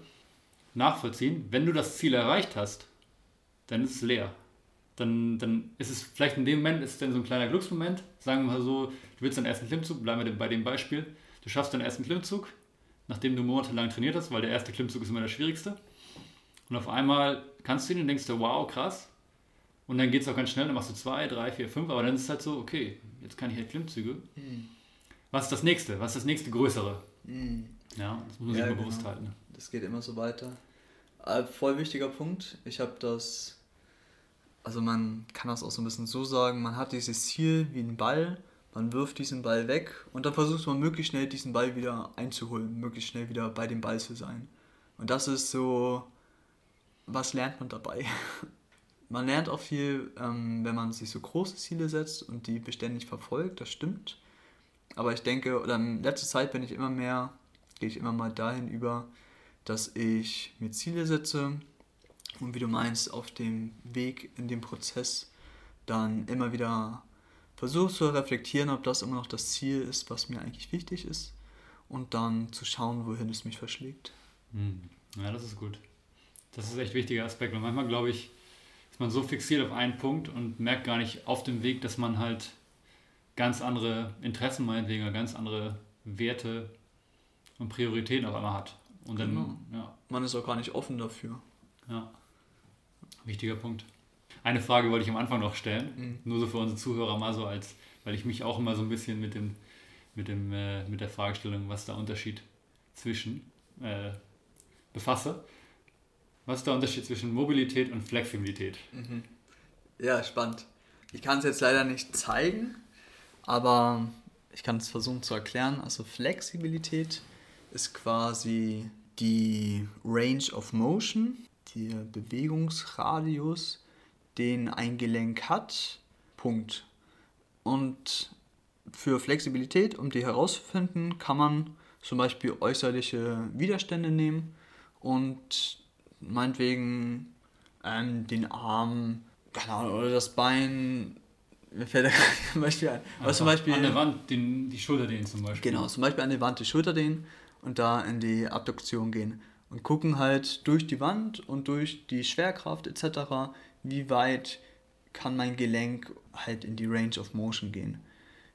nachvollziehen. Wenn du das Ziel erreicht hast, dann ist es leer. Dann, dann ist es vielleicht in dem Moment ist es dann so ein kleiner Glücksmoment. Sagen wir mal so, du willst deinen ersten Klimmzug, bleiben wir bei dem Beispiel. Du schaffst deinen ersten Klimmzug, nachdem du monatelang trainiert hast, weil der erste Klimmzug ist immer der schwierigste. Und auf einmal kannst du ihn und denkst du, wow, krass. Und dann geht es auch ganz schnell, dann machst du zwei, drei, vier, fünf, aber dann ist es halt so, okay, jetzt kann ich halt Klimmzüge. Mhm. Was ist das nächste? Was ist das nächste größere? Mhm. Ja, das muss man ja, sich immer genau. bewusst halten. Das geht immer so weiter. Äh, voll wichtiger Punkt. Ich habe das, also man kann das auch so ein bisschen so sagen, man hat dieses Ziel wie ein Ball, man wirft diesen Ball weg und dann versucht man möglichst schnell diesen Ball wieder einzuholen, möglichst schnell wieder bei dem Ball zu sein. Und das ist so, was lernt man dabei? man lernt auch viel, ähm, wenn man sich so große Ziele setzt und die beständig verfolgt, das stimmt. Aber ich denke, oder in letzter Zeit bin ich immer mehr, gehe ich immer mal dahin über, dass ich mir Ziele setze und wie du meinst, auf dem Weg in dem Prozess dann immer wieder versuche zu reflektieren, ob das immer noch das Ziel ist, was mir eigentlich wichtig ist und dann zu schauen, wohin es mich verschlägt. Hm. Ja, das ist gut. Das ist echt ein wichtiger Aspekt. Und manchmal, glaube ich, ist man so fixiert auf einen Punkt und merkt gar nicht auf dem Weg, dass man halt ganz andere Interessen meinetwegen, ganz andere Werte und Prioritäten auf einmal hat. Und dann, Genau. ja, Man ist auch gar nicht offen dafür. ja, wichtiger Punkt. Eine Frage wollte ich am Anfang noch stellen, Mhm. nur so für unsere Zuhörer mal so als, weil ich mich auch immer so ein bisschen mit dem, mit dem, äh, mit der Fragestellung, was der Unterschied zwischen äh, befasse. Was ist der Unterschied zwischen Mobilität und Flexibilität? Ja, spannend. Ich kann es jetzt leider nicht zeigen, aber ich kann es versuchen zu erklären. Also Flexibilität ist quasi die Range of Motion, der Bewegungsradius, den ein Gelenk hat. Punkt. Und für Flexibilität, um die herauszufinden, kann man zum Beispiel äußerliche Widerstände nehmen und meinetwegen ähm, den Arm, keine Ahnung, oder das Bein, mir fällt da kein Beispiel ein. Aber zum Beispiel, An der Wand den, die Schulter dehnen zum Beispiel. genau, zum Beispiel an die Wand die Schulter dehnen und da in die Abduktion gehen und gucken halt durch die Wand und durch die Schwerkraft etc., wie weit kann mein Gelenk halt in die Range of Motion gehen.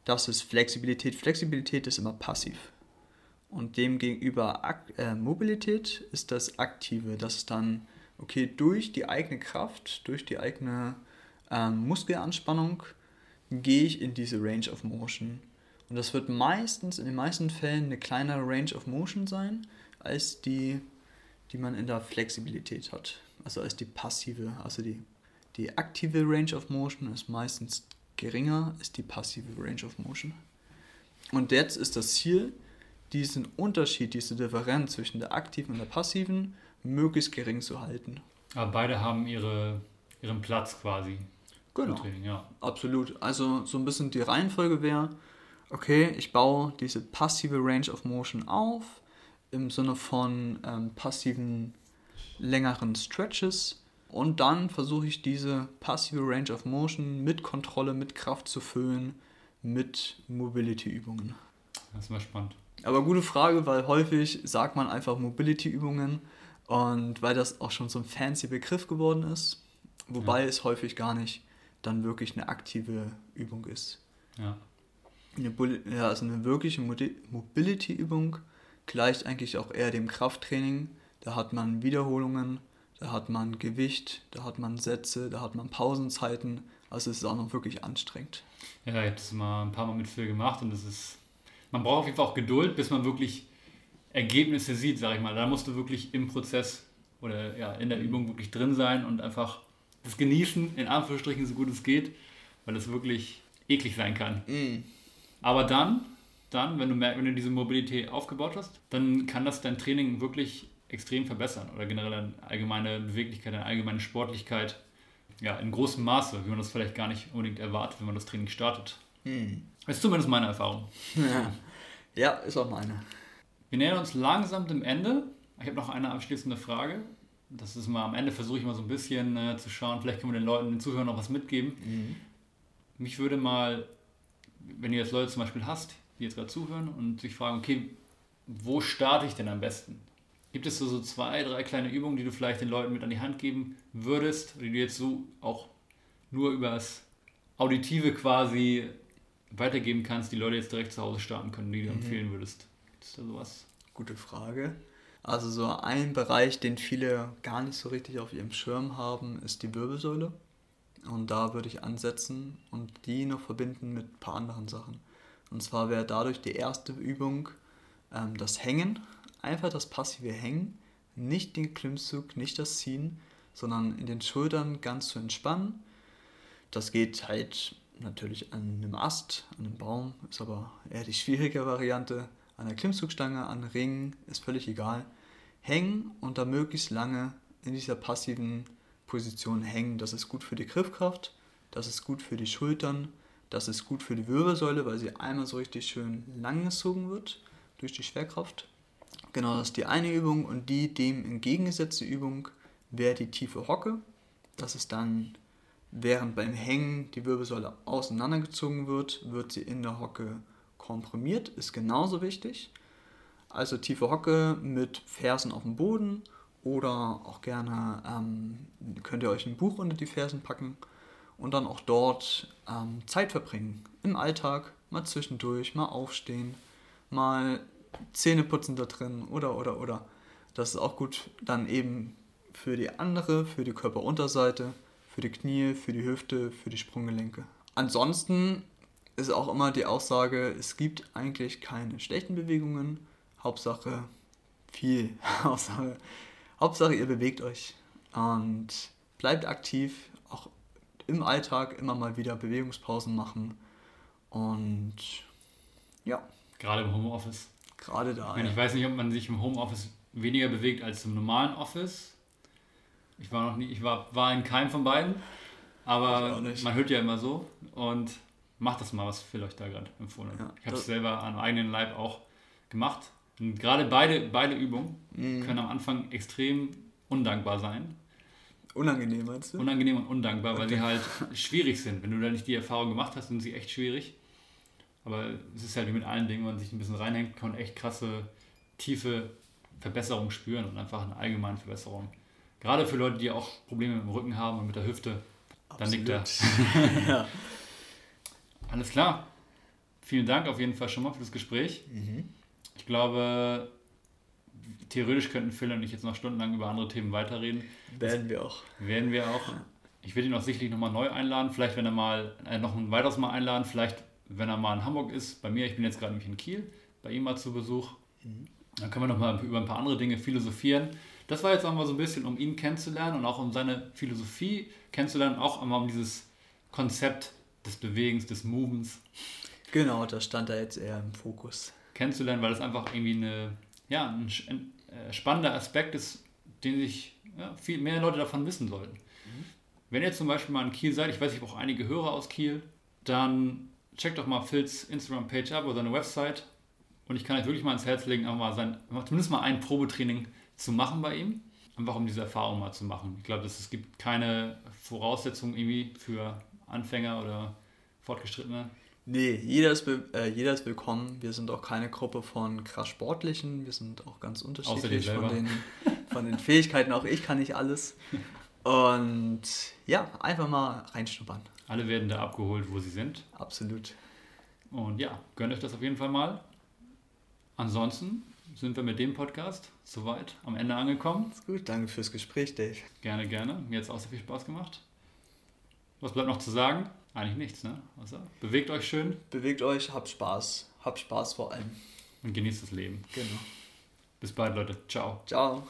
Das ist Flexibilität. Flexibilität ist immer passiv. Und demgegenüber äh, Mobilität ist das Aktive. Das ist dann, okay, durch die eigene Kraft, durch die eigene ähm, Muskelanspannung gehe ich in diese Range of Motion. Und das wird meistens, in den meisten Fällen, eine kleinere Range of Motion sein, als die, die man in der Flexibilität hat. Also als die passive, also die, die aktive Range of Motion ist meistens geringer als die passive Range of Motion. Und jetzt ist das Ziel, diesen Unterschied, diese Differenz zwischen der aktiven und der passiven möglichst gering zu halten. Aber beide haben ihre, ihren Platz quasi. Genau. Training, ja. Absolut. Also so ein bisschen die Reihenfolge wäre, okay, ich baue diese passive Range of Motion auf im Sinne von ähm, passiven längeren Stretches und dann versuche ich diese passive Range of Motion mit Kontrolle, mit Kraft zu füllen, mit Mobility-Übungen. Das ist mal spannend. Aber gute Frage, weil häufig sagt man einfach Mobility-Übungen und weil das auch schon so ein fancy Begriff geworden ist, wobei es häufig gar nicht dann wirklich eine aktive Übung ist. Ja. Eine, ja, also eine wirkliche Mobility-Übung gleicht eigentlich auch eher dem Krafttraining. Da hat man Wiederholungen, da hat man Gewicht, da hat man Sätze, da hat man Pausenzeiten. Also es ist auch noch wirklich anstrengend. Ja, ich habe das mal ein paar Mal mit Phil gemacht und das ist. Man braucht auf jeden Fall auch Geduld, bis man wirklich Ergebnisse sieht, sag ich mal. Da musst du wirklich im Prozess oder ja, in der Übung wirklich drin sein und einfach das genießen, in Anführungsstrichen, so gut es geht, weil das wirklich eklig sein kann. Aber dann, dann, wenn du merkst, wenn du diese Mobilität aufgebaut hast, dann kann das dein Training wirklich extrem verbessern oder generell deine allgemeine Beweglichkeit, deine allgemeine Sportlichkeit. Ja, in großem Maße, wie man das vielleicht gar nicht unbedingt erwartet, wenn man das Training startet. Das ist zumindest meine Erfahrung. Ja, ist auch meine. Wir nähern uns langsam dem Ende. Ich habe noch eine abschließende Frage. Das ist mal am Ende, versuche ich mal so ein bisschen äh, zu schauen, vielleicht können wir den Leuten, den Zuhörern noch was mitgeben. Mich würde mal, wenn du jetzt Leute zum Beispiel hast, die jetzt gerade zuhören und sich fragen, okay, wo starte ich denn am besten? Gibt es so, so zwei, drei kleine Übungen, die du vielleicht den Leuten mit an die Hand geben würdest, die du jetzt so auch nur über das Auditive quasi weitergeben kannst, die Leute jetzt direkt zu Hause starten können, die du empfehlen würdest? Gibt es da sowas? Gute Frage. Also so ein Bereich, den viele gar nicht so richtig auf ihrem Schirm haben, ist die Wirbelsäule. Und da würde ich ansetzen und die noch verbinden mit ein paar anderen Sachen. Und zwar wäre dadurch die erste Übung ähm, das Hängen, einfach das passive Hängen, nicht den Klimmzug, nicht das Ziehen, sondern in den Schultern ganz zu entspannen. Das geht halt natürlich an einem Ast, an einem Baum, ist aber eher die schwierige Variante. An der Klimmzugstange, an Ringen, ist völlig egal. Hängen und da möglichst lange in dieser passiven Position hängen. Das ist gut für die Griffkraft, das ist gut für die Schultern, das ist gut für die Wirbelsäule, weil sie einmal so richtig schön lang gezogen wird durch die Schwerkraft. Genau, das ist die eine Übung und die dem entgegengesetzte Übung wäre die tiefe Hocke. Das ist dann, während beim Hängen die Wirbelsäule auseinandergezogen wird, wird sie in der Hocke komprimiert, ist genauso wichtig. Also tiefe Hocke mit Fersen auf dem Boden oder auch gerne ähm, könnt ihr euch ein Buch unter die Fersen packen und dann auch dort ähm, Zeit verbringen. Im Alltag, mal zwischendurch, mal aufstehen, mal Zähne putzen da drin oder, oder, oder. Das ist auch gut dann eben für die andere, für die Körperunterseite, für die Knie, für die Hüfte, für die Sprunggelenke. Ansonsten ist auch immer die Aussage, es gibt eigentlich keine schlechten Bewegungen. Hauptsache viel. Hauptsache, Hauptsache ihr bewegt euch und bleibt aktiv. Auch im Alltag immer mal wieder Bewegungspausen machen. Und ja. Gerade im Homeoffice. Gerade da. Ich, meine, ich weiß nicht, ob man sich im Homeoffice weniger bewegt als im normalen Office. Ich war noch nie, ich war, war in keinem von beiden, aber man hört ja immer so und macht das mal, was Phil euch da gerade empfohlen hat. Ja, ich habe es selber an eigenen Leib auch gemacht. Und gerade beide, beide Übungen mhm. können am Anfang extrem undankbar sein. Unangenehm meinst du? Unangenehm und undankbar, okay. weil sie halt schwierig sind. Wenn du da nicht die Erfahrung gemacht hast, sind sie echt schwierig. Aber es ist halt wie mit allen Dingen, wenn man sich ein bisschen reinhängt, kann man echt krasse, tiefe Verbesserungen spüren und einfach eine allgemeine Verbesserung. Gerade für Leute, die auch Probleme mit dem Rücken haben und mit der Hüfte, Absolut. dann nickt er. ja. Alles klar. Vielen Dank auf jeden Fall schon mal für das Gespräch. Mhm. Ich glaube, theoretisch könnten Phil und ich jetzt noch stundenlang über andere Themen weiterreden. Werden wir auch. Werden wir auch. Ich werde ihn auch sicherlich nochmal neu einladen. Vielleicht, wenn er mal äh, noch ein weiteres Mal einladen. Vielleicht, wenn er mal in Hamburg ist. Bei mir, ich bin jetzt gerade nämlich in Kiel, bei ihm mal zu Besuch. Mhm. Dann können wir nochmal über ein paar andere Dinge philosophieren. Das war jetzt auch mal so ein bisschen, um ihn kennenzulernen und auch um seine Philosophie kennenzulernen, auch einmal um dieses Konzept des Bewegens, des Movens. Genau, da stand er jetzt eher im Fokus. Kennenzulernen, weil das einfach irgendwie eine, ja, ein, äh, spannender Aspekt ist, den sich ja, viel mehr Leute davon wissen sollten. Mhm. Wenn ihr zum Beispiel mal in Kiel seid, ich weiß, ich habe auch einige Hörer aus Kiel, dann checkt doch mal Phils Instagram-Page ab oder seine Website. Und ich kann euch wirklich mal ins Herz legen, mal sein, zumindest mal ein Probetraining zu machen bei ihm. Einfach um diese Erfahrung mal zu machen. Ich glaube, es gibt keine Voraussetzungen irgendwie für Anfänger oder Fortgeschrittene. Nee, jeder ist, äh, jeder ist willkommen. Wir sind auch keine Gruppe von krass Sportlichen. Wir sind auch ganz unterschiedlich von den, von den Fähigkeiten. Auch ich kann nicht alles. Und ja, einfach mal reinschnuppern. Alle werden da abgeholt, wo sie sind. Absolut. Und ja, gönnt euch das auf jeden Fall mal. Ansonsten sind wir mit dem Podcast soweit am Ende angekommen. Ist gut, danke fürs Gespräch, Dave. Gerne, gerne. Mir hat es auch sehr viel Spaß gemacht. Was bleibt noch zu sagen? Eigentlich nichts, ne? Also, bewegt euch schön. Bewegt euch, habt Spaß. Habt Spaß vor allem. Und genießt das Leben. Genau. Bis bald, Leute. Ciao. Ciao.